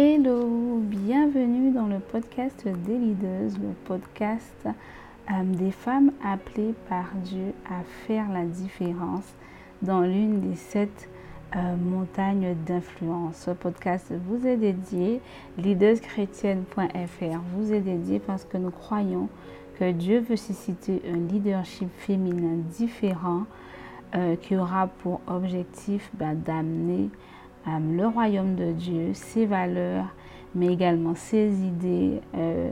Hello, bienvenue dans le podcast des leaders, le podcast euh, des femmes appelées par Dieu à faire la différence dans l'une des sept euh, montagnes d'influence. Ce podcast vous est dédié, leaderschrétienne.fr vous est dédié parce que nous croyons que Dieu veut susciter un leadership féminin différent euh, qui aura pour objectif ben, d'amener le royaume de Dieu, ses valeurs, mais également ses idées euh,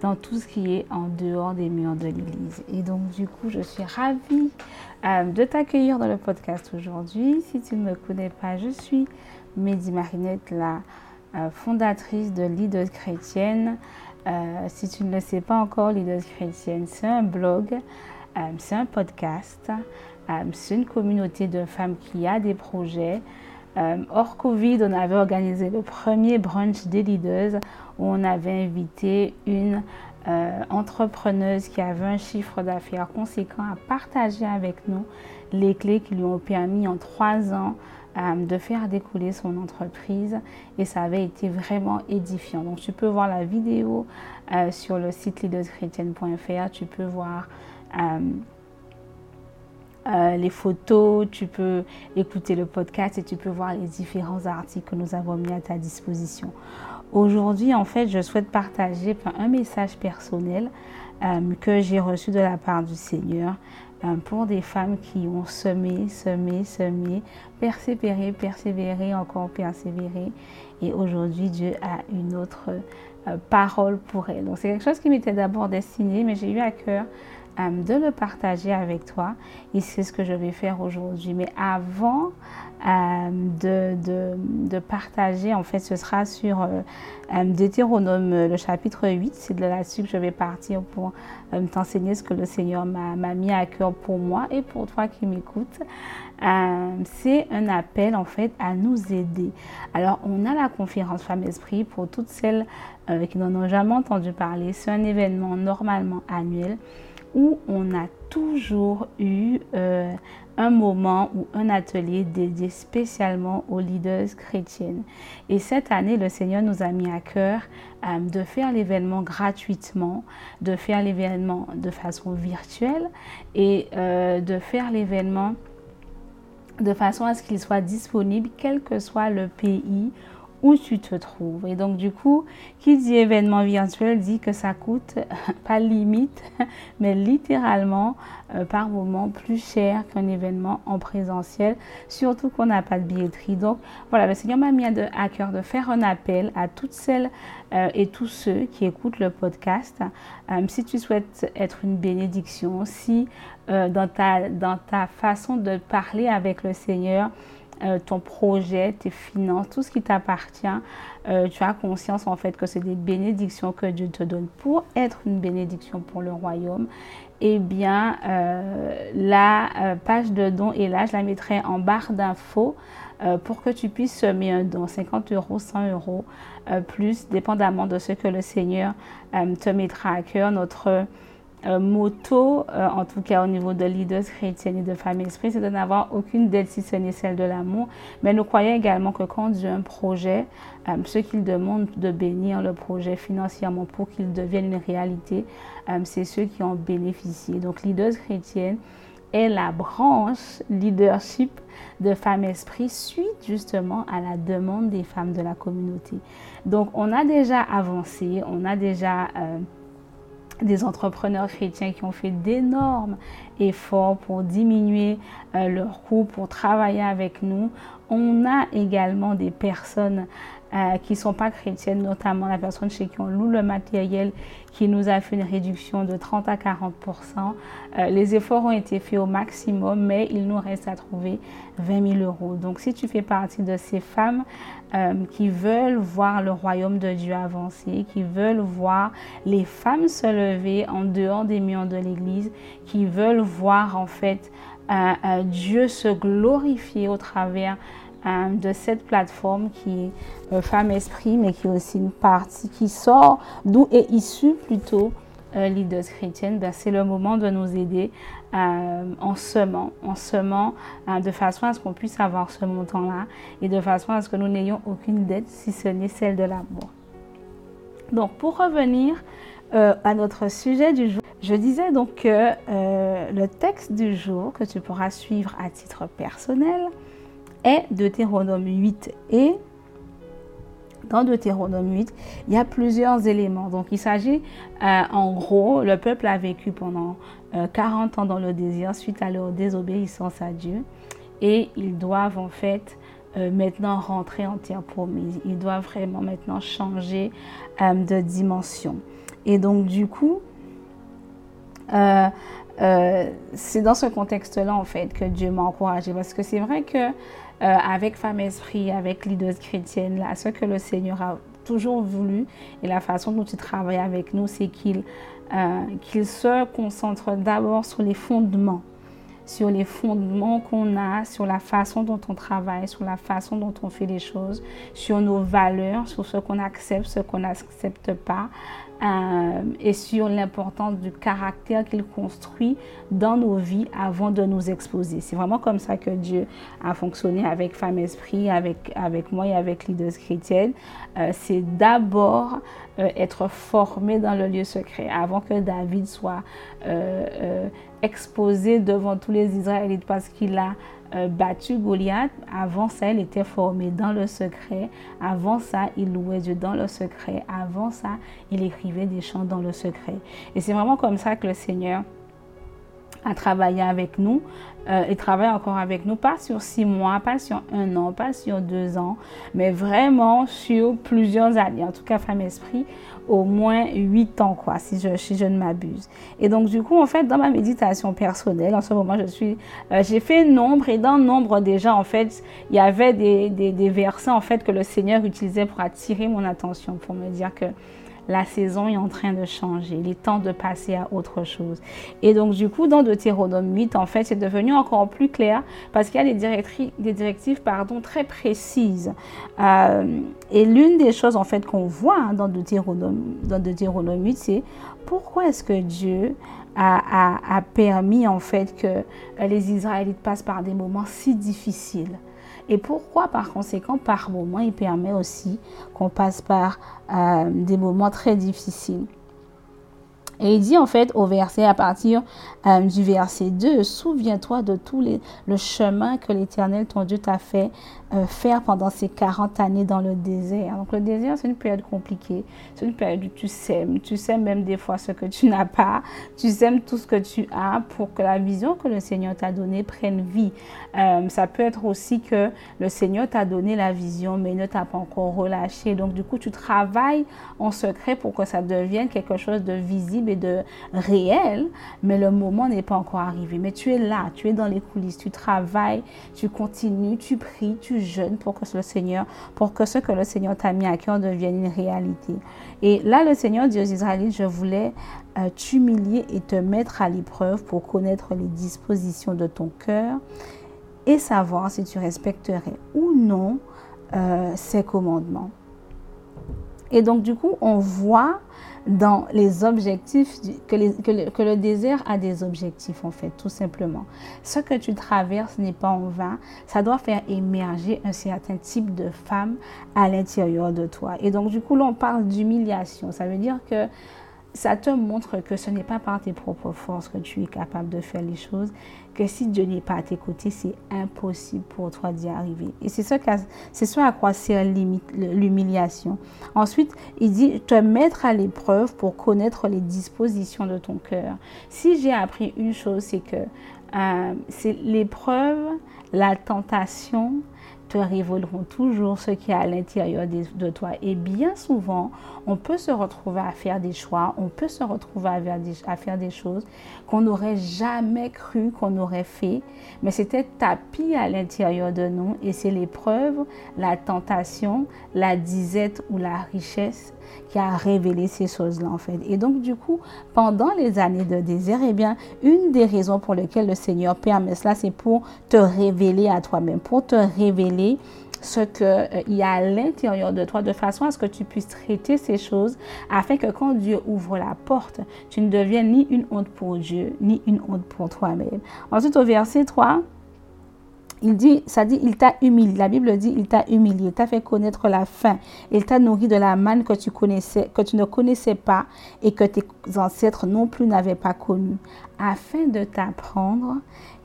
dans tout ce qui est en dehors des murs de l'Église. Et donc, du coup, je suis ravie euh, de t'accueillir dans le podcast aujourd'hui. Si tu ne me connais pas, je suis Mehdi Marinette, la euh, fondatrice de Leaders Chrétienne. si tu ne le sais pas encore, Leaders Chrétienne, c'est un blog, c'est un podcast, c'est une communauté de femmes qui a des projets. Euh, hors Covid, on avait organisé le premier brunch des leaders où on avait invité une euh, entrepreneuse qui avait un chiffre d'affaires conséquent à partager avec nous les clés qui lui ont permis en trois ans euh, de faire découler son entreprise et ça avait été vraiment édifiant. Donc tu peux voir la vidéo sur le site leaderschrétienne.fr, tu peux voir euh, les photos, tu peux écouter le podcast et tu peux voir les différents articles que nous avons mis à ta disposition. Aujourd'hui, en fait, je souhaite partager un message personnel euh, que j'ai reçu de la part du Seigneur euh, pour des femmes qui ont semé, semé, semé, persévéré, persévéré, encore persévéré. Et aujourd'hui, Dieu a une autre parole pour elles. Donc, c'est quelque chose qui m'était d'abord destiné, mais j'ai eu à cœur de le partager avec toi. Et c'est ce que je vais faire aujourd'hui. Mais avant euh, de, de, partager, en fait, ce sera sur euh, euh, Deutéronome, le chapitre 8. C'est de là-dessus que je vais partir pour t'enseigner ce que le Seigneur m'a mis à cœur pour moi et pour toi qui m'écoutes. c'est un appel, en fait, à nous aider. Alors, on a la conférence Femmes Esprit pour toutes celles qui n'en ont jamais entendu parler. C'est un événement normalement annuel où on a toujours eu euh, un moment ou un atelier dédié spécialement aux leaders chrétiennes. Et cette année, le Seigneur nous a mis à cœur euh, de faire l'événement gratuitement, de faire l'événement de façon virtuelle et euh, de faire l'événement de façon à ce qu'il soit disponible quel que soit le pays où tu te trouves. Et donc, du coup, qui dit événement virtuel dit que ça coûte, pas limite, mais littéralement euh, par moment plus cher qu'un événement en présentiel, surtout qu'on n'a pas de billetterie. Donc, voilà, le Seigneur m'a mis à cœur de faire un appel à toutes celles euh, et tous ceux qui écoutent le podcast. Euh, si tu souhaites être une bénédiction, si dans, ta, dans ta façon de parler avec le Seigneur, euh, ton projet, tes finances, tout ce qui t'appartient, euh, tu as conscience en fait que c'est des bénédictions que Dieu te donne pour être une bénédiction pour le royaume. Eh bien, euh, la page de don est là, je la mettrai en barre d'infos pour que tu puisses semer un don, 50 euros, 100 euros, plus, dépendamment de ce que le Seigneur te mettra à cœur. Notre euh, moto, euh, en tout cas au niveau de leaders chrétiennes et de femmes esprit, c'est de n'avoir aucune dette si ce n'est celle de l'amour. Mais nous croyons également que quand Dieu a un projet, euh, ce qu'il demande de bénir le projet financièrement pour qu'il devienne une réalité, c'est ceux qui ont bénéficié. Donc leaders chrétiennes est la branche leadership de Femmes Esprit suite justement à la demande des femmes de la communauté. Donc on a déjà avancé, on a déjà des entrepreneurs chrétiens qui ont fait d'énormes efforts pour diminuer euh, leurs coûts, pour travailler avec nous. On a également des personnes euh, qui ne sont pas chrétiennes, notamment la personne chez qui on loue le matériel, qui nous a fait une réduction de 30 à 40% euh, Les efforts ont été faits au maximum, mais il nous reste à trouver 20 000 euros. Donc, si tu fais partie de ces femmes euh, qui veulent voir le royaume de Dieu avancer, qui veulent voir les femmes se lever en dehors des murs de l'Église, qui veulent voir en fait Dieu se glorifier au travers euh, de cette plateforme qui est euh, Femme Esprit, mais qui est aussi une partie qui sort, d'où est issue plutôt euh, leaders chrétiennes, ben, c'est le moment de nous aider euh, en semant, en semant euh, de façon à ce qu'on puisse avoir ce montant-là et de façon à ce que nous n'ayons aucune dette si ce n'est celle de l'amour. Donc pour revenir à notre sujet du jour, je disais donc que le texte du jour que tu pourras suivre à titre personnel est Deutéronome 8 et dans Deutéronome 8, il y a plusieurs éléments. Donc, il s'agit, euh, en gros, le peuple a vécu pendant 40 euh, ans dans le désir suite à leur désobéissance à Dieu. Et ils doivent, en fait, euh, maintenant rentrer en terre promise. Ils doivent vraiment maintenant changer de dimension. Et donc, du coup, c'est dans ce contexte-là, en fait, que Dieu m'a encouragé. Parce que c'est vrai que euh, avec Femme Esprit, avec leaders chrétienne, là, ce que le Seigneur a toujours voulu et la façon dont il travaille avec nous, c'est qu'il euh, qu'il se concentre d'abord sur les fondements, sur les fondements qu'on a, sur la façon dont on travaille, sur la façon dont on fait les choses, sur nos valeurs, sur ce qu'on accepte, ce qu'on n'accepte pas, euh, et sur l'importance du caractère qu'il construit dans nos vies avant de nous exposer. C'est vraiment comme ça que Dieu a fonctionné avec Femme Esprit, avec, avec moi et avec Leaders Chrétiennes. Euh, c'est d'abord euh, être formé dans le lieu secret avant que David soit exposé devant tous les Israélites parce qu'il a battu Goliath. Avant ça, il était formé dans le secret. Avant ça, il louait Dieu dans le secret. Avant ça, il écrivait des chants dans le secret. Et c'est vraiment comme ça que le Seigneur a travaillé avec nous euh, et travaille encore avec nous, pas sur six mois, pas sur un an, pas sur deux ans, mais vraiment sur plusieurs années. En tout cas, Femme Esprit, au moins huit ans, quoi, si je, ne m'abuse. Et donc, du coup, en fait, dans ma méditation personnelle, en ce moment, je suis, euh, j'ai fait nombre et dans nombre déjà, en fait, il y avait des, des, des versets, en fait, que le Seigneur utilisait pour attirer mon attention, pour me dire que la saison est en train de changer, il est temps de passer à autre chose. Et donc, du coup, dans Deutéronome 8, en fait, c'est devenu encore plus clair parce qu'il y a des, directives pardon, très précises. Euh, et l'une des choses, en fait, qu'on voit dans, Deutéronome, dans Deutéronome 8, c'est pourquoi est-ce que Dieu a, a, permis, en fait, que les Israélites passent par des moments si difficiles? Et pourquoi, par conséquent, par moment, il permet aussi qu'on passe par euh, des moments très difficiles. Et il dit en fait au verset, à partir euh, du verset 2, souviens-toi de tout le chemin que l'Éternel, ton Dieu, t'a fait euh, faire pendant ces 40 années dans le désert. Donc le désert, c'est une période compliquée. C'est une période où tu sèmes. Tu sèmes même des fois ce que tu n'as pas. Tu sèmes tout ce que tu as pour que la vision que le Seigneur t'a donnée prenne vie. Euh, ça peut être aussi que le Seigneur t'a donné la vision, mais ne t'a pas encore relâché. Donc du coup, tu travailles en secret pour que ça devienne quelque chose de visible de réel, mais le moment n'est pas encore arrivé. Mais tu es là, tu es dans les coulisses, tu travailles, tu continues, tu pries, tu jeune pour que le pour que ce que le Seigneur t'a mis à cœur devienne une réalité. Et là, le Seigneur dit aux Israélites, je voulais euh, t'humilier et te mettre à l'épreuve pour connaître les dispositions de ton cœur et savoir si tu respecterais ou non euh, ces commandements. Et donc, du coup, on voit dans les objectifs, que, le, désert a des objectifs en fait, tout simplement. Ce que tu traverses n'est pas en vain, ça doit faire émerger un certain type de femme à l'intérieur de toi. Et donc du coup, là, on parle d'humiliation. Ça veut dire que ça te montre que ce n'est pas par tes propres forces que tu es capable de faire les choses, que si Dieu n'est pas à tes côtés, c'est impossible pour toi d'y arriver. Et c'est ce, ce à quoi sert l'humiliation. Ensuite, il dit te mettre à l'épreuve pour connaître les dispositions de ton cœur. Si j'ai appris une chose, c'est que euh, c'est l'épreuve, la tentation, te révéleront toujours ce qui est à l'intérieur de toi. Et bien souvent, on peut se retrouver à faire des choix, on peut se retrouver à faire des, choses qu'on n'aurait jamais cru qu'on aurait fait, mais c'était tapis à l'intérieur de nous et c'est l'épreuve, la tentation, la disette ou la richesse qui a révélé ces choses-là en fait. Et donc du coup, pendant les années de désert, eh bien, une des raisons pour lesquelles le Seigneur permet cela, c'est pour te révéler à toi-même, pour te révéler ce qu'il euh, y a à l'intérieur de toi de façon à ce que tu puisses traiter ces choses afin que quand Dieu ouvre la porte, tu ne deviennes ni une honte pour Dieu, ni une honte pour toi-même. Ensuite, au verset 3, il dit, ça dit, il t'a humilié. La Bible dit, il t'a humilié, il t'a fait connaître la faim. Il t'a nourri de la manne que tu connaissais, que tu ne connaissais pas et que tes ancêtres non plus n'avaient pas connu, afin de t'apprendre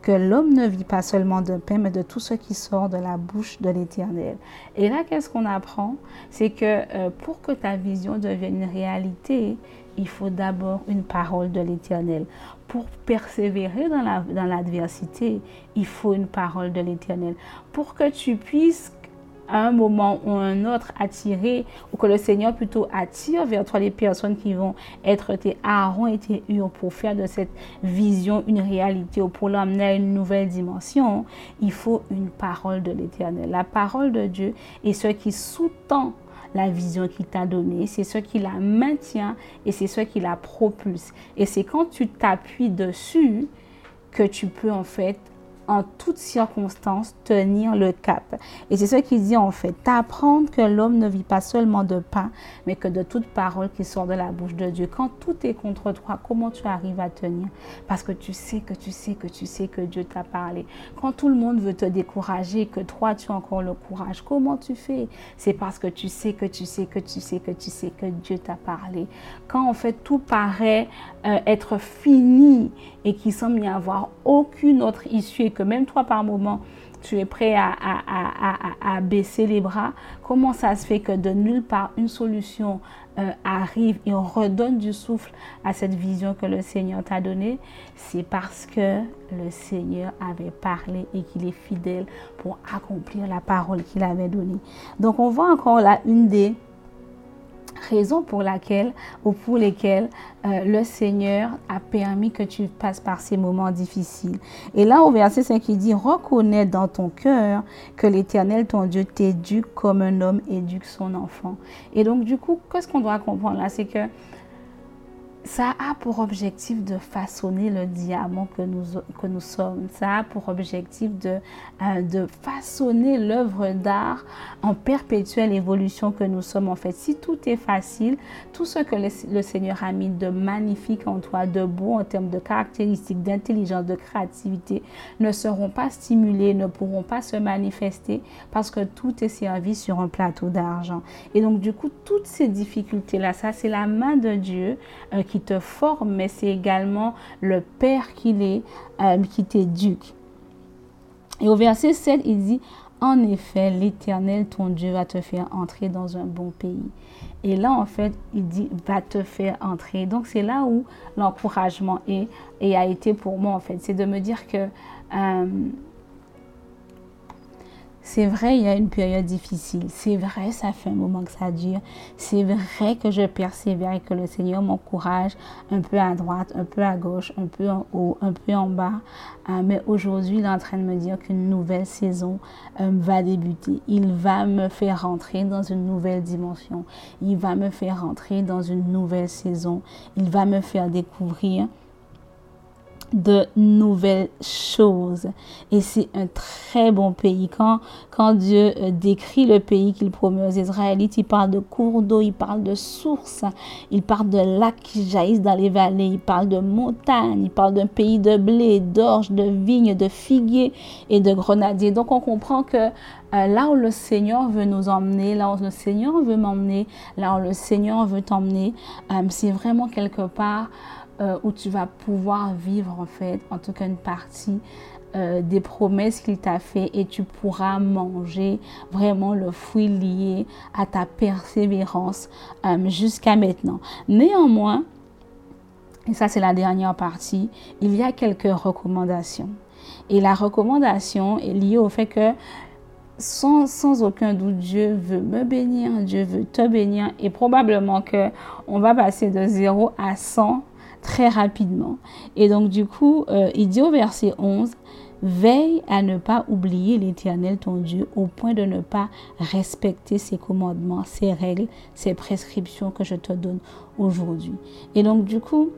que l'homme ne vit pas seulement de pain, mais de tout ce qui sort de la bouche de l'Éternel. Et là, qu'est-ce qu'on apprend? C'est que euh, pour que ta vision devienne une réalité, il faut d'abord une parole de l'Éternel. Pour persévérer dans l'adversité, il faut une parole de l'Éternel. Pour que tu puisses à un moment ou un autre attirer, ou que le Seigneur plutôt attire vers toi les personnes qui vont être tes Aaron et tes pour faire de cette vision une réalité ou pour l'amener à une nouvelle dimension, il faut une parole de l'Éternel. La parole de Dieu est ce qui sous-tend la vision qu'il t'a donnée, c'est ce qui la maintient et c'est ce qui la propulse. Et c'est quand tu t'appuies dessus que tu peux en fait en toutes circonstances tenir le cap. Et c'est ce qu'il dit en fait, t'apprendre que l'homme ne vit pas seulement de pain, mais que de toute parole qui sort de la bouche de Dieu. Quand tout est contre toi, comment tu arrives à tenir? Parce que tu sais que tu sais que tu sais que Dieu t'a parlé. Quand tout le monde veut te décourager, que toi tu as encore le courage, comment tu fais? C'est parce que tu sais que tu sais que tu sais que tu sais que Dieu t'a parlé. Quand en fait tout paraît euh, être fini et qu'il semble n'y avoir aucune autre issue que même toi par moment, tu es prêt à, à, baisser les bras, comment ça se fait que de nulle part une solution euh, arrive et on redonne du souffle à cette vision que le Seigneur t'a donnée? C'est parce que le Seigneur avait parlé et qu'il est fidèle pour accomplir la parole qu'il avait donnée. Donc on voit encore là une des raison pour laquelle ou pour lesquelles euh, le Seigneur a permis que tu passes par ces moments difficiles. Et là, au verset 5, il dit, reconnais dans ton cœur que l'Éternel, ton Dieu, t'éduque comme un homme éduque son enfant. Et donc, du coup, qu'est-ce qu'on doit comprendre là? C'est que ça a pour objectif de façonner le diamant que nous, que nous sommes. Ça a pour objectif de, euh, de façonner l'œuvre d'art en perpétuelle évolution que nous sommes. En fait, si tout est facile, tout ce que le, Seigneur a mis de magnifique en toi, de beau en termes de caractéristiques, d'intelligence, de créativité, ne seront pas stimulés, ne pourront pas se manifester parce que tout est servi sur un plateau d'argent. Et donc, du coup, toutes ces difficultés-là, ça, c'est la main de Dieu euh, te forme, mais c'est également le Père qu'il est, euh, qui t'éduque. Et au verset 7, il dit, en effet, l'Éternel, ton Dieu, va te faire entrer dans un bon pays. Et là, en fait, il dit, va te faire entrer. Donc, c'est là où l'encouragement est et a été pour moi, en fait. C'est de me dire que... Euh, c'est vrai, il y a une période difficile. C'est vrai, ça fait un moment que ça dure. C'est vrai que je persévère et que le Seigneur m'encourage un peu à droite, un peu à gauche, un peu en haut, un peu en bas. Euh, mais aujourd'hui, il est en train de me dire qu'une nouvelle saison euh, va débuter. Il va me faire rentrer dans une nouvelle dimension. Il va me faire rentrer dans une nouvelle saison. Il va me faire découvrir de nouvelles choses. Et c'est un très bon pays. Quand, quand Dieu euh, décrit le pays qu'il promet aux Israélites, il parle de cours d'eau, il parle de sources, il parle de lacs qui jaillissent dans les vallées, il parle de montagnes, il parle d'un pays de blé, d'orge, de vignes, de figuiers et de grenadiers. Donc on comprend que euh, là où le Seigneur veut nous emmener, là où le Seigneur veut m'emmener, là où le Seigneur veut t'emmener, euh, c'est vraiment quelque part euh, où tu vas pouvoir vivre en fait, en tout cas une partie euh, des promesses qu'il t'a fait et tu pourras manger vraiment le fruit lié à ta persévérance euh, jusqu'à maintenant. Néanmoins, et ça c'est la dernière partie, il y a quelques recommandations. Et la recommandation est liée au fait que sans, sans, aucun doute, Dieu veut me bénir, Dieu veut te bénir et probablement que on va passer de 0 à 100 très rapidement. Et donc du coup, euh, il dit au verset 11, Veille à ne pas oublier l'Éternel ton Dieu au point de ne pas respecter ses commandements, ses règles, ses prescriptions que je te donne aujourd'hui. Et donc du coup,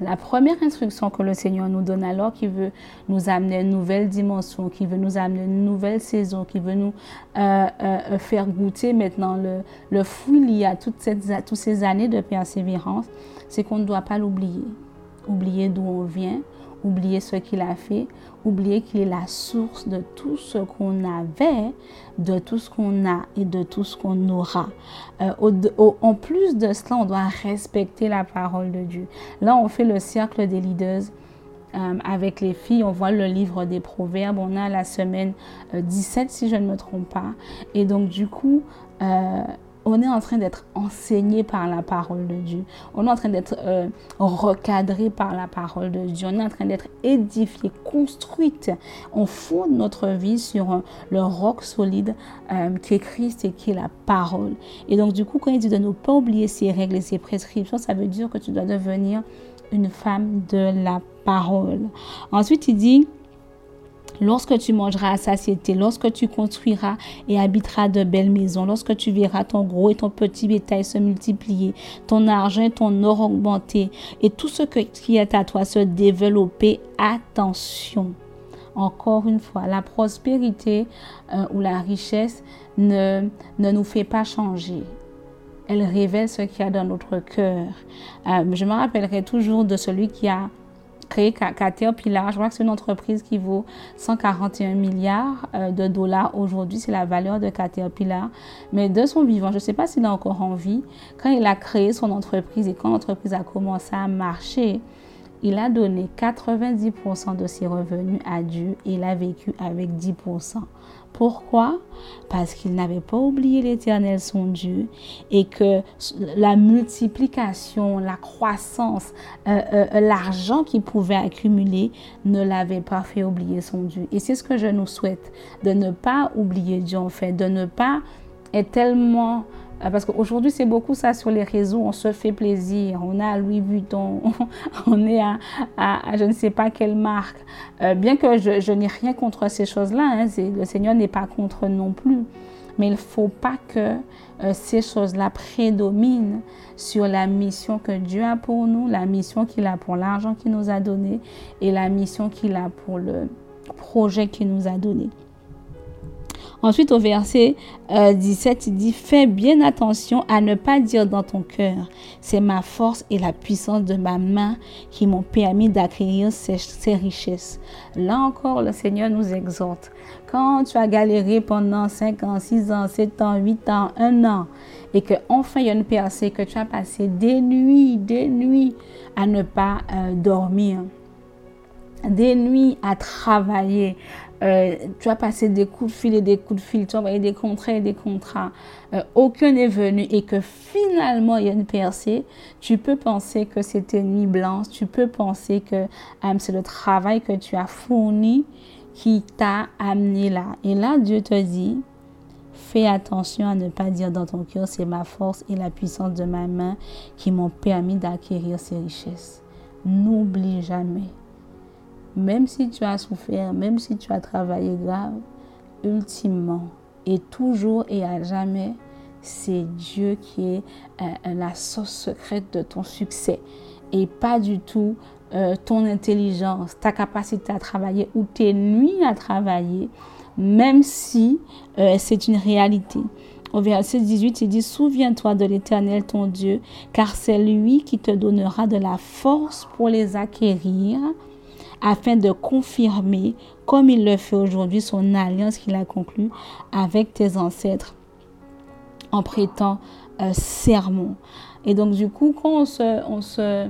la première instruction que le Seigneur nous donne alors qu'il veut nous amener une nouvelle dimension, qu'il veut nous amener une nouvelle saison, qu'il veut nous euh, euh, faire goûter maintenant le, le fruit lié à toutes, toutes ces années de persévérance, c'est qu'on ne doit pas l'oublier. Oublier d'où on vient, oublier ce qu'il a fait, oublier qu'il est la source de tout ce qu'on avait, de tout ce qu'on a et de tout ce qu'on aura. Euh, en plus de cela, on doit respecter la parole de Dieu. Là, on fait le cercle des leaders. Euh, avec les filles, on voit le livre des proverbes, on a la semaine 17 euh, si je ne me trompe pas. Et donc du coup, on est en train d'être enseigné par la parole de Dieu. On est en train d'être euh, recadré par la parole de Dieu. On est en train d'être édifié, construite. On fonde notre vie sur euh, le roc solide euh, qui est Christ et qui est la parole. Et donc, du coup, quand il dit de ne pas oublier ces règles et ces prescriptions, ça veut dire que tu dois devenir une femme de la parole. Ensuite, il dit Lorsque tu mangeras à satiété, lorsque tu construiras et habiteras de belles maisons, lorsque tu verras ton gros et ton petit bétail se multiplier, ton argent et ton or augmenter, et tout ce qui est à toi se développer, attention. Encore une fois, la prospérité euh, ou la richesse ne, ne nous fait pas changer elle révèle ce qu'il y a dans notre cœur. Euh, je me rappellerai toujours de celui qui a créé Caterpillar. Je crois que c'est une entreprise qui vaut 141 milliards euh, de dollars aujourd'hui. C'est la valeur de Caterpillar. Mais de son vivant, je ne sais pas s'il est encore en vie. Quand il a créé son entreprise et quand l'entreprise a commencé à marcher, il a donné 90% de ses revenus à Dieu et il a vécu avec 10%. Pourquoi? Parce qu'il n'avait pas oublié l'Éternel, son Dieu, et que la multiplication, la croissance, euh, euh, l'argent qu'il pouvait accumuler ne l'avait pas fait oublier son Dieu. Et c'est ce que je nous souhaite, de ne pas oublier Dieu en fait, de ne pas être tellement euh, parce qu'aujourd'hui, c'est beaucoup ça sur les réseaux. On se fait plaisir. On a Louis Vuitton. on est à, à, je ne sais pas quelle marque. Euh, bien que je, je n'ai rien contre ces choses-là. Hein, le Seigneur n'est pas contre non plus. Mais il ne faut pas que euh, ces choses-là prédominent sur la mission que Dieu a pour nous, la mission qu'il a pour l'argent qu'il nous a donné et la mission qu'il a pour le projet qu'il nous a donné. Ensuite, au verset 17, euh, il dit, fais bien attention à ne pas dire dans ton cœur, c'est ma force et la puissance de ma main qui m'ont permis d'acquérir ces, richesses. Là encore, le Seigneur nous exhorte. Quand tu as galéré pendant 5 ans, 6 ans, 7 ans, 8 ans, 1 an, et que enfin il y a une percée, que tu as passé des nuits, des nuits à ne pas euh, dormir, des nuits à travailler, euh, tu as passé des coups de fil et des coups de fil, tu as envoyé des contrats et des contrats, euh, aucun n'est venu et que finalement il y a une percée, tu peux penser que c'était nuit blanche, tu peux penser que euh, c'est le travail que tu as fourni qui t'a amené là. Et là, Dieu te dit, fais attention à ne pas dire dans ton cœur, c'est ma force et la puissance de ma main qui m'ont permis d'acquérir ces richesses. N'oublie jamais même si tu as souffert, même si tu as travaillé grave, ultimement et toujours et à jamais, c'est Dieu qui est euh, la source secrète de ton succès et pas du tout euh, ton intelligence, ta capacité à travailler ou tes nuits à travailler, même si euh, c'est une réalité. Au verset 18, il dit, Souviens-toi de l'Éternel ton Dieu, car c'est lui qui te donnera de la force pour les acquérir afin de confirmer, comme il le fait aujourd'hui, son alliance qu'il a conclue avec tes ancêtres en prêtant euh, serment. Et donc, du coup, quand on se, on se,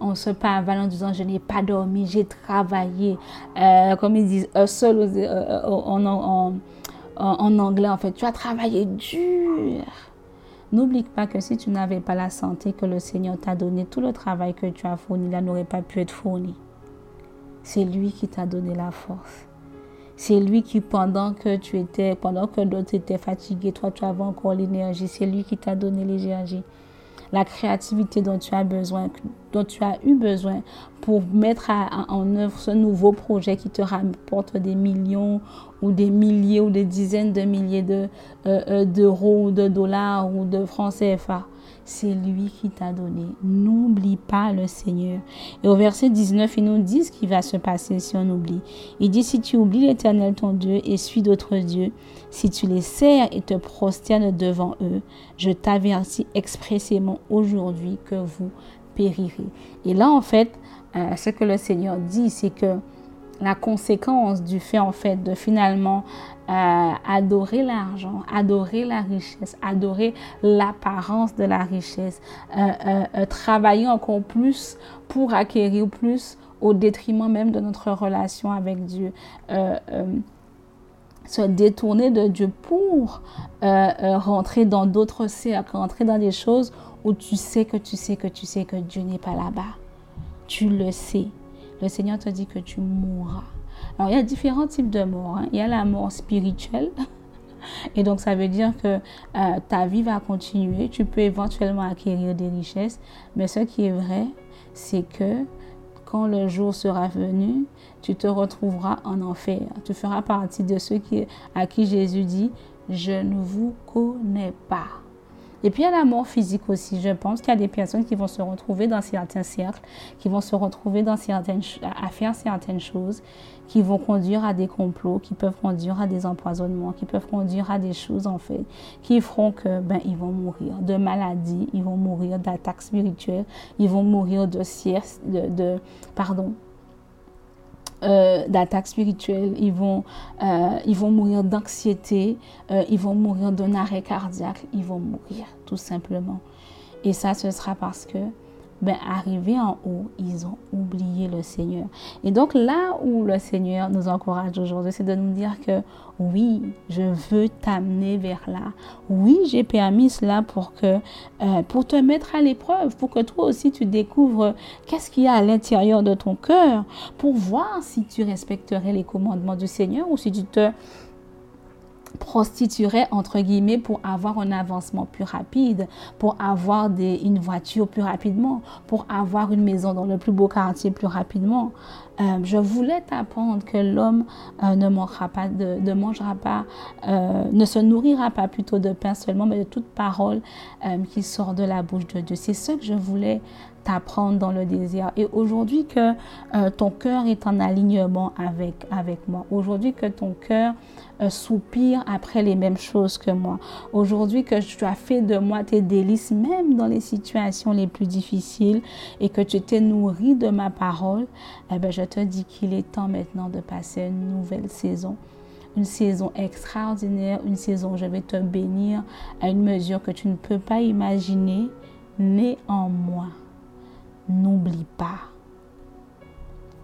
on se en disant je n'ai pas dormi, j'ai travaillé, euh, comme ils disent, seul euh, en, anglais, en fait, tu as travaillé dur. N'oublie pas que si tu n'avais pas la santé que le Seigneur t'a donné, tout le travail que tu as fourni là n'aurait pas pu être fourni. C'est lui qui t'a donné la force. C'est lui qui, pendant que tu étais, pendant que d'autres étaient fatigués, toi, tu avais encore l'énergie. C'est lui qui t'a donné l'énergie. La créativité dont tu as besoin, dont tu as eu besoin pour mettre en œuvre ce nouveau projet qui te rapporte des millions ou des milliers ou des dizaines de milliers de, euh, euh, d'euros ou de dollars ou de francs CFA. C'est lui qui t'a donné. N'oublie pas le Seigneur. Et au verset 19, il nous dit ce qui va se passer si on oublie. Il dit, si tu oublies l'Éternel ton Dieu et suis d'autres dieux, si tu les sers et te prosternes devant eux, je t'avertis expressément aujourd'hui que vous périrez. Et là, en fait, euh, ce que le Seigneur dit, c'est que la conséquence du fait en fait de finalement euh, adorer l'argent, adorer la richesse, adorer l'apparence de la richesse, euh, euh, travailler encore plus pour acquérir plus au détriment même de notre relation avec Dieu. se détourner de Dieu pour rentrer dans d'autres cercles, rentrer dans des choses où tu sais que tu sais que tu sais que Dieu n'est pas là-bas. Tu le sais le Seigneur te dit que tu mourras. Alors, il y a différents types de morts. Hein. Il y a la mort spirituelle. Et donc, ça veut dire que euh, ta vie va continuer. Tu peux éventuellement acquérir des richesses. Mais ce qui est vrai, c'est que quand le jour sera venu, tu te retrouveras en enfer. Tu feras partie de ceux qui, à qui Jésus dit, je ne vous connais pas. Et puis il y a la mort physique aussi. Je pense qu'il y a des personnes qui vont se retrouver dans certains cercles, qui vont se retrouver dans certaines, à faire certaines choses, qui vont conduire à des complots, qui peuvent conduire à des empoisonnements, qui peuvent conduire à des choses en fait, qui feront que ben ils vont mourir de maladies, ils vont mourir d'attaques spirituelles, ils vont mourir de, de, de pardon, euh, d'attaques spirituelles, ils vont, euh, ils vont mourir d'anxiété, euh, ils vont mourir d'un arrêt cardiaque, ils vont mourir tout simplement. Et ça, ce sera parce que ben, arrivés en haut, ils ont oublié le Seigneur. Et donc là où le Seigneur nous encourage aujourd'hui, c'est de nous dire que oui, je veux t'amener vers là. Oui, j'ai permis cela pour que, euh, pour te mettre à l'épreuve, pour que toi aussi tu découvres qu'est-ce qu'il y a à l'intérieur de ton cœur, pour voir si tu respecterais les commandements du Seigneur ou si tu te prostituerait entre guillemets pour avoir un avancement plus rapide, pour avoir une voiture plus rapidement, pour avoir une maison dans le plus beau quartier plus rapidement. Euh, je voulais t'apprendre que l'homme euh, ne mangera pas, de, ne mangera pas, euh, ne se nourrira pas plutôt de pain seulement, mais de toute parole qui sort de la bouche de Dieu. C'est ce que je voulais t'apprendre dans le désir. Et aujourd'hui que ton cœur est en alignement avec, avec moi, aujourd'hui que ton cœur soupire après les mêmes choses que moi, aujourd'hui que tu as fait de moi tes délices, même dans les situations les plus difficiles, et que tu t'es nourri de ma parole, eh ben, je te dis qu'il est temps maintenant de passer une nouvelle saison. Une saison extraordinaire, une saison où je vais te bénir à une mesure que tu ne peux pas imaginer. Néanmoins, n'oublie pas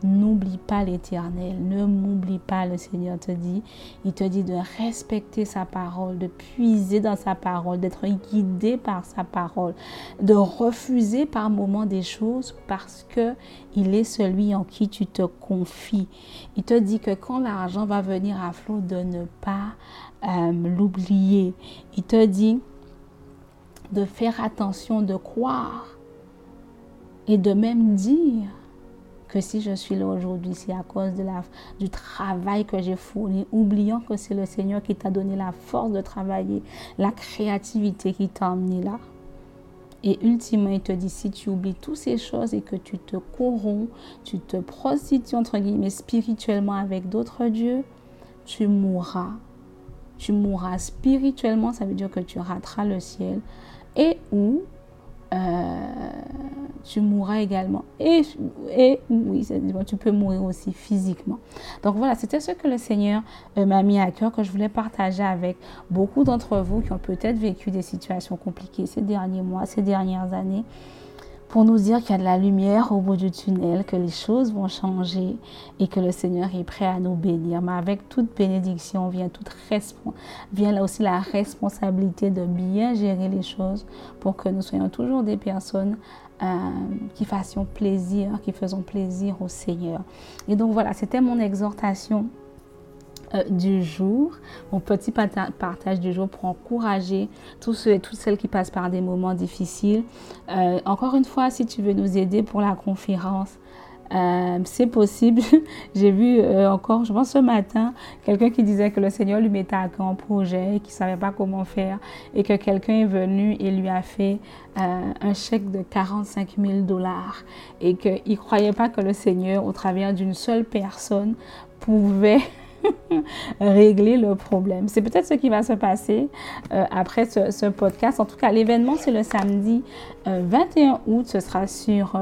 N'oublie pas l'Éternel, ne m'oublie pas, le Seigneur te dit. Il te dit de respecter sa parole, de puiser dans sa parole, d'être guidé par sa parole, de refuser par moments des choses parce que il est celui en qui tu te confies. Il te dit que quand l'argent va venir à flot, de ne pas euh, l'oublier. Il te dit de faire attention, de croire et de même dire que si je suis là aujourd'hui, c'est à cause de la, du travail que j'ai fourni, oubliant que c'est le Seigneur qui t'a donné la force de travailler, la créativité qui t'a emmené là. Et ultimement, il te dit, si tu oublies toutes ces choses et que tu te corromps, tu te prostitues, entre guillemets, spirituellement avec d'autres dieux, tu mourras. Tu mourras spirituellement, ça veut dire que tu rateras le ciel. Et où euh, tu mourras également. Et, et oui, tu peux mourir aussi physiquement. Donc voilà, c'était ce que le Seigneur euh, m'a mis à cœur, que je voulais partager avec beaucoup d'entre vous qui ont peut-être vécu des situations compliquées ces derniers mois, ces dernières années pour nous dire qu'il y a de la lumière au bout du tunnel, que les choses vont changer et que le Seigneur est prêt à nous bénir. Mais avec toute bénédiction vient, toute vient là aussi la responsabilité de bien gérer les choses pour que nous soyons toujours des personnes euh, qui fassions plaisir, qui faisons plaisir au Seigneur. Et donc voilà, c'était mon exhortation euh, du jour, mon petit partage du jour pour encourager tous ceux et toutes celles qui passent par des moments difficiles. Euh, encore une fois, si tu veux nous aider pour la conférence, Euh, c'est possible. J'ai vu encore, je pense ce matin, quelqu'un qui disait que le Seigneur lui mettait à un projet, qu'il ne savait pas comment faire, et que quelqu'un est venu et lui a fait un chèque de 45 000 dollars, et qu'il ne croyait pas que le Seigneur, au travers d'une seule personne, pouvait régler le problème. C'est peut-être ce qui va se passer après ce, podcast. En tout cas, l'événement, c'est le samedi 21 août. Ce sera sur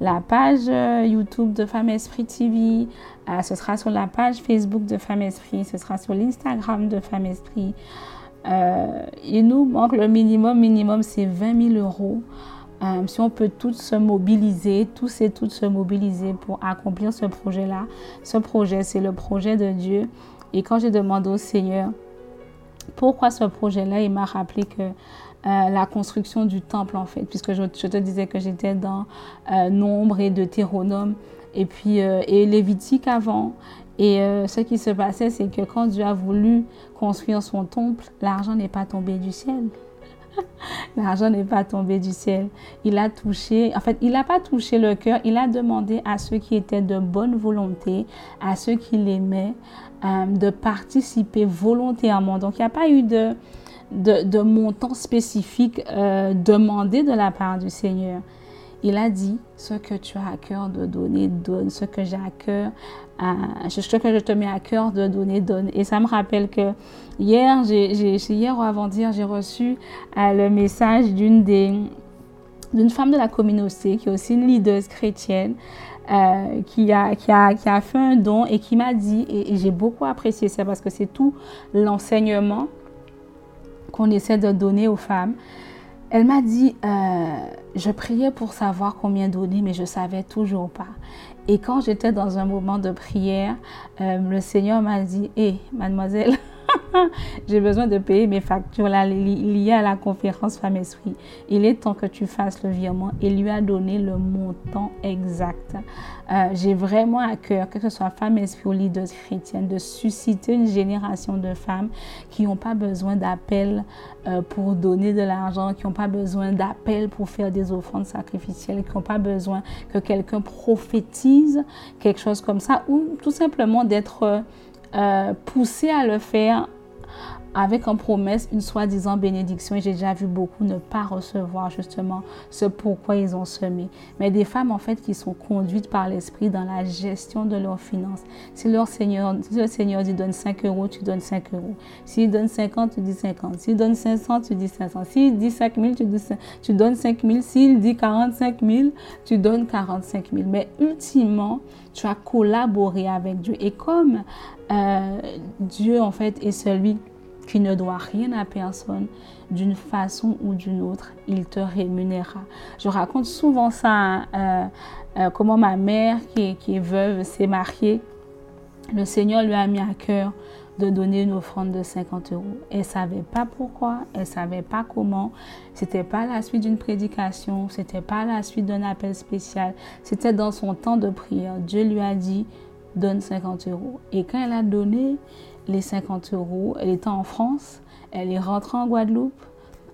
la page euh, YouTube de Femme Esprit TV, euh, ce sera sur la page Facebook de Femme Esprit, ce sera sur l'Instagram de Femme Esprit. Euh, il nous manque le minimum, minimum c'est 20 000 euros. Si on peut tous se mobiliser, tous et toutes se mobiliser pour accomplir ce projet-là. Ce projet, c'est le projet de Dieu. Et quand j'ai demandé au Seigneur pourquoi ce projet-là, il m'a rappelé que euh, la construction du temple en fait, puisque je, te disais que j'étais dans euh, Nombre et Deutéronome et puis euh, et Lévitique avant. Et ce qui se passait, c'est que quand Dieu a voulu construire son temple, l'argent n'est pas tombé du ciel. L'argent n'est pas tombé du ciel. Il a touché, en fait, il n'a pas touché le cœur. Il a demandé à ceux qui étaient de bonne volonté, à ceux qui l'aimaient, de participer volontairement. Donc, il n'y a pas eu de, de, montant spécifique euh, demandé de la part du Seigneur. Il a dit, ce que tu as à cœur de donner, donne. Ce que j'ai à cœur, ce que je te mets à cœur de donner, donne. Et ça me rappelle que hier, j'ai, hier ou avant-hier, j'ai reçu euh, le message d'une des d'une femme de la communauté qui est aussi une leader chrétienne euh, qui, a, qui, a, qui, a, fait un don et qui m'a dit, et j'ai beaucoup apprécié ça parce que c'est tout l'enseignement qu'on essaie de donner aux femmes. Elle m'a dit, euh, je priais pour savoir combien donner, mais je ne savais toujours pas. Et quand j'étais dans un moment de prière, euh, le Seigneur m'a dit, hé, mademoiselle, j'ai besoin de payer mes factures là, liées à la conférence Femme Esprit. Il est temps que tu fasses le virement. Il lui a donné le montant exact. Euh, j'ai vraiment à cœur, que ce soit Femme Esprit ou leaders chrétienne, de susciter une génération de femmes qui n'ont pas besoin d'appel euh, pour donner de l'argent, qui n'ont pas besoin d'appel pour faire des offrandes sacrificielles, qui n'ont pas besoin que quelqu'un prophétise quelque chose comme ça, ou tout simplement d'être euh, pousser à le faire avec en promesse une soi-disant bénédiction. Et j'ai déjà vu beaucoup ne pas recevoir justement ce pourquoi ils ont semé. Mais des femmes en fait qui sont conduites par l'Esprit dans la gestion de leurs finances. Si leur Seigneur, le Seigneur dit donne 5 euros, tu donnes 5 euros. S'il donne 50, tu dis 50. S'il donne 500, tu dis 500. S'il dit 5 000, tu, tu donnes 5 000. S'il dit 45 000, tu donnes 45 000. Mais ultimement, tu as collaboré avec Dieu. Et comme euh, Dieu en fait est celui qui ne doit rien à personne, d'une façon ou d'une autre, il te rémunérera. Je raconte souvent ça, euh, euh, comment ma mère, qui est, veuve, s'est mariée. Le Seigneur lui a mis à cœur de donner une offrande de 50 euros. Elle ne savait pas pourquoi, elle ne savait pas comment. C'était pas la suite d'une prédication, c'était pas la suite d'un appel spécial. C'était dans son temps de prière. Dieu lui a dit, donne 50 euros. Et quand elle a donné, les 50 euros. Elle était en France, elle est rentrée en Guadeloupe.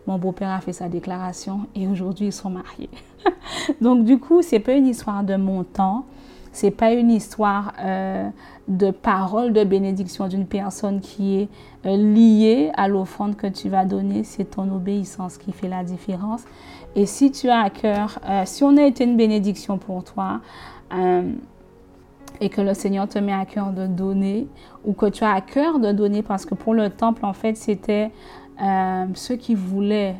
Mon beau-père a fait sa déclaration et aujourd'hui ils sont mariés. Donc du coup, c'est pas une histoire de montant, c'est pas une histoire euh, de parole de bénédiction d'une personne qui est euh, liée à l'offrande que tu vas donner. C'est ton obéissance qui fait la différence. Et si tu as à cœur, euh, si on a été une bénédiction pour toi, et que le Seigneur te met à cœur de donner ou que tu as à cœur de donner parce que pour le temple, en fait, c'était euh, ceux qui voulaient.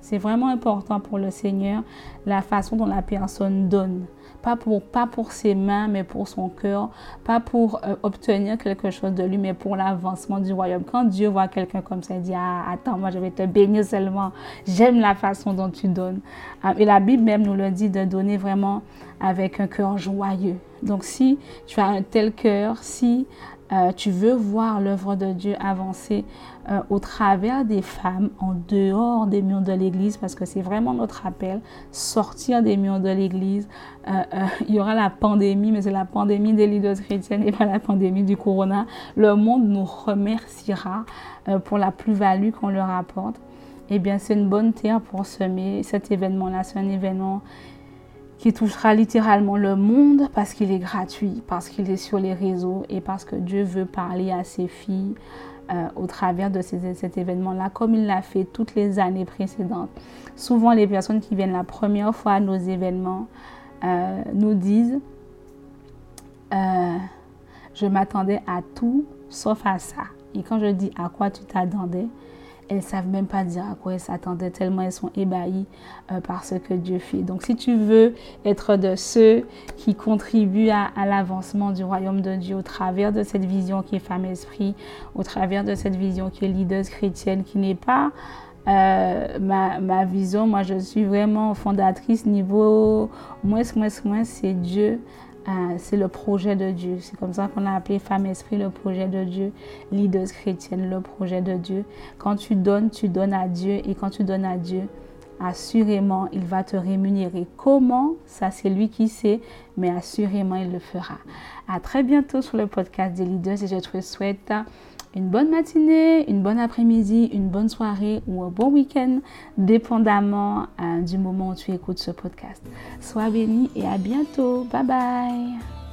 C'est vraiment important pour le Seigneur la façon dont la personne donne. Pas pour, pas pour ses mains, mais pour son cœur. Pas pour euh, obtenir quelque chose de lui, mais pour l'avancement du royaume. Quand Dieu voit quelqu'un comme ça, il dit ah, Attends, moi je vais te bénir seulement. J'aime la façon dont tu donnes. Ah, et la Bible même nous le dit de donner vraiment avec un cœur joyeux. Donc si tu as un tel cœur, si euh, tu veux voir l'œuvre de Dieu avancer euh, au travers des femmes, en dehors des murs de l'Église, parce que c'est vraiment notre appel, sortir des murs de l'Église. Euh, il y aura la pandémie, mais c'est la pandémie des leaders chrétiennes et pas la pandémie du corona. Le monde nous remerciera pour la plus-value qu'on leur apporte. Eh bien, c'est une bonne terre pour semer cet événement-là. C'est un événement qui touchera littéralement le monde parce qu'il est gratuit, parce qu'il est sur les réseaux et parce que Dieu veut parler à ses filles euh, au travers de cet événement-là, comme il l'a fait toutes les années précédentes. Souvent, les personnes qui viennent la première fois à nos événements euh, nous disent, euh, je m'attendais à tout sauf à ça. Et quand je dis à quoi tu t'attendais, elles savent même pas dire à quoi elles s'attendaient tellement elles sont ébahies euh, par ce que Dieu fait. Donc si tu veux être de ceux qui contribuent à, l'avancement du royaume de Dieu au travers de cette vision qui est femme esprit, au travers de cette vision qui est leader chrétienne, qui n'est pas euh, ma, ma, vision, moi je suis vraiment fondatrice niveau moins, moins, moins, c'est Dieu ah, c'est le projet de Dieu. C'est comme ça qu'on a appelé Femme Esprit le projet de Dieu, leaders chrétienne le projet de Dieu. Quand tu donnes, tu donnes à Dieu et quand tu donnes à Dieu, assurément, il va te rémunérer. Comment? Ça, c'est lui qui sait, mais assurément, il le fera. À très bientôt sur le podcast des leaders et je te souhaite une bonne matinée, une bonne après-midi, une bonne soirée ou un bon week-end, dépendamment euh, du moment où tu écoutes ce podcast. Sois béni et à bientôt. Bye bye.